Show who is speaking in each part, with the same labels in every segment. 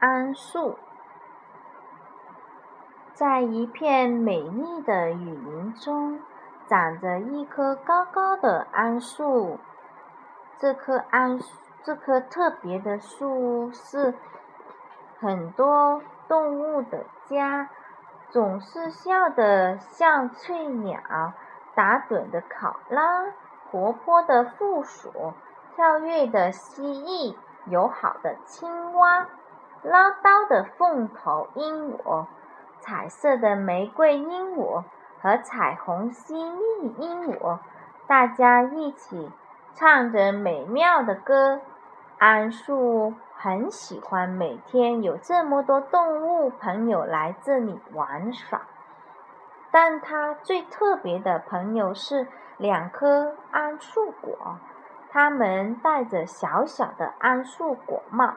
Speaker 1: 桉树。在一片美丽的雨林中，长着一棵高高的桉树。这棵桉这棵特别的树是很多动物的家，总是笑得像翠鸟，打盹的考拉，活泼的负鼠，跳跃的蜥蜴，友好的青蛙，唠叨的凤头鹦鹉，彩色的玫瑰鹦鹉和彩虹犀利鹦鹉，大家一起。唱着美妙的歌，桉树很喜欢每天有这么多动物朋友来这里玩耍。但它最特别的朋友是两颗桉树果，它们戴着小小的桉树果帽，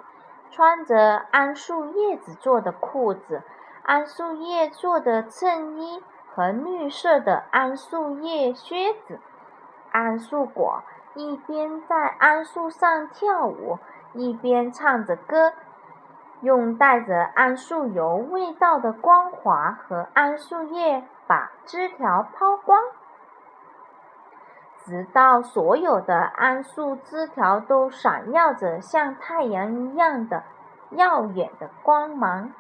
Speaker 1: 穿着桉树叶子做的裤子、桉树叶做的衬衣和绿色的桉树叶靴子。桉树果。一边在桉树上跳舞，一边唱着歌，用带着桉树油味道的光滑和桉树叶把枝条抛光，直到所有的桉树枝条都闪耀着像太阳一样的耀眼的光芒。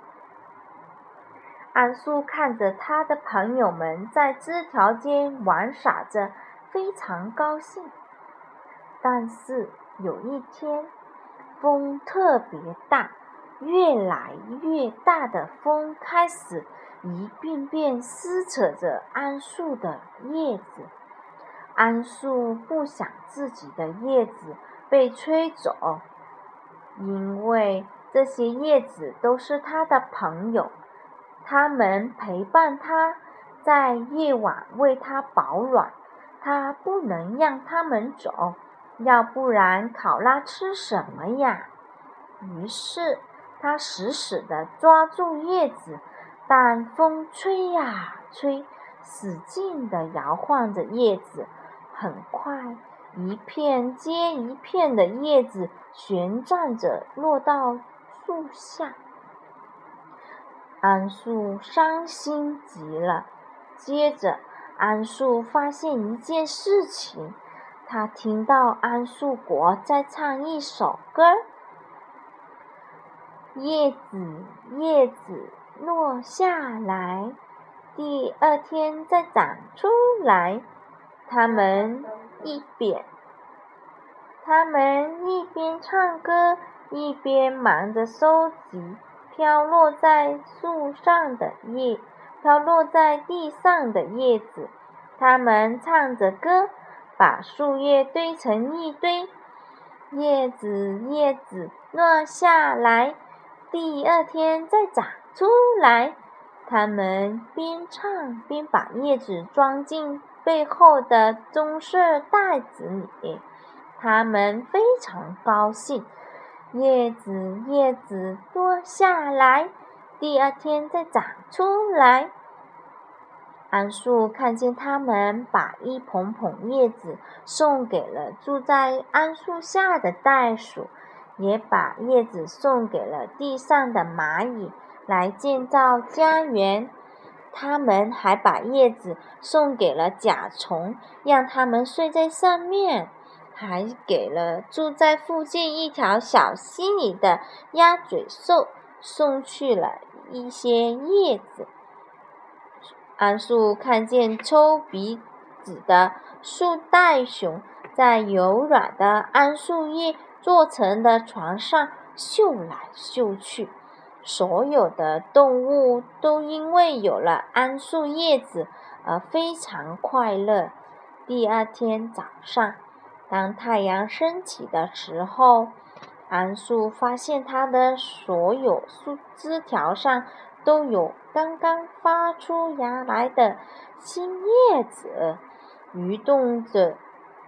Speaker 1: 桉树看着他的朋友们在枝条间玩耍着，非常高兴。但是有一天，风特别大，越来越大的风开始一遍遍撕扯着桉树的叶子。桉树不想自己的叶子被吹走，因为这些叶子都是它的朋友，它们陪伴它，在夜晚为它保暖，它不能让它们走。要不然，考拉吃什么呀？于是他死死地抓住叶子，但风吹呀吹，使劲地摇晃着叶子。很快，一片接一片的叶子旋转着落到树下。桉树伤心极了。接着，桉树发现一件事情。他听到桉树国在唱一首歌儿：“叶子，叶子落下来，第二天再长出来。”他们一边，他们一边唱歌，一边忙着收集飘落在树上的叶，飘落在地上的叶子。他们唱着歌。把树叶堆成一堆，叶子叶子落下来，第二天再长出来。他们边唱边把叶子装进背后的棕色袋子里。他们非常高兴。叶子叶子落下来，第二天再长出来。桉树看见他们把一捧捧叶子送给了住在桉树下的袋鼠，也把叶子送给了地上的蚂蚁来建造家园。他们还把叶子送给了甲虫，让它们睡在上面，还给了住在附近一条小溪里的鸭嘴兽送去了一些叶子。桉树看见抽鼻子的树袋熊在柔软的桉树叶做成的床上嗅来嗅去，所有的动物都因为有了桉树叶子而非常快乐。第二天早上，当太阳升起的时候，桉树发现它的所有树枝条上。都有刚刚发出芽来的新叶子，蠕动着、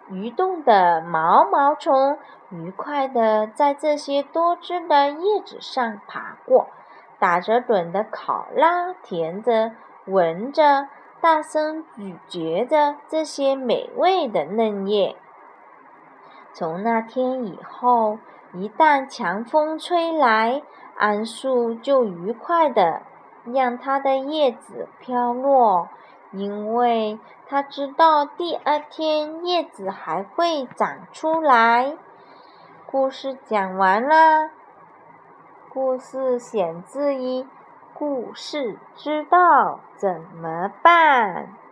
Speaker 1: 蠕动的毛毛虫愉快地在这些多汁的叶子上爬过。打着盹的考拉舔着、闻着、大声咀嚼着这些美味的嫩叶。从那天以后，一旦强风吹来，桉树就愉快的让它的叶子飘落，因为他知道第二天叶子还会长出来。故事讲完了。故事选自一故事知道怎么办？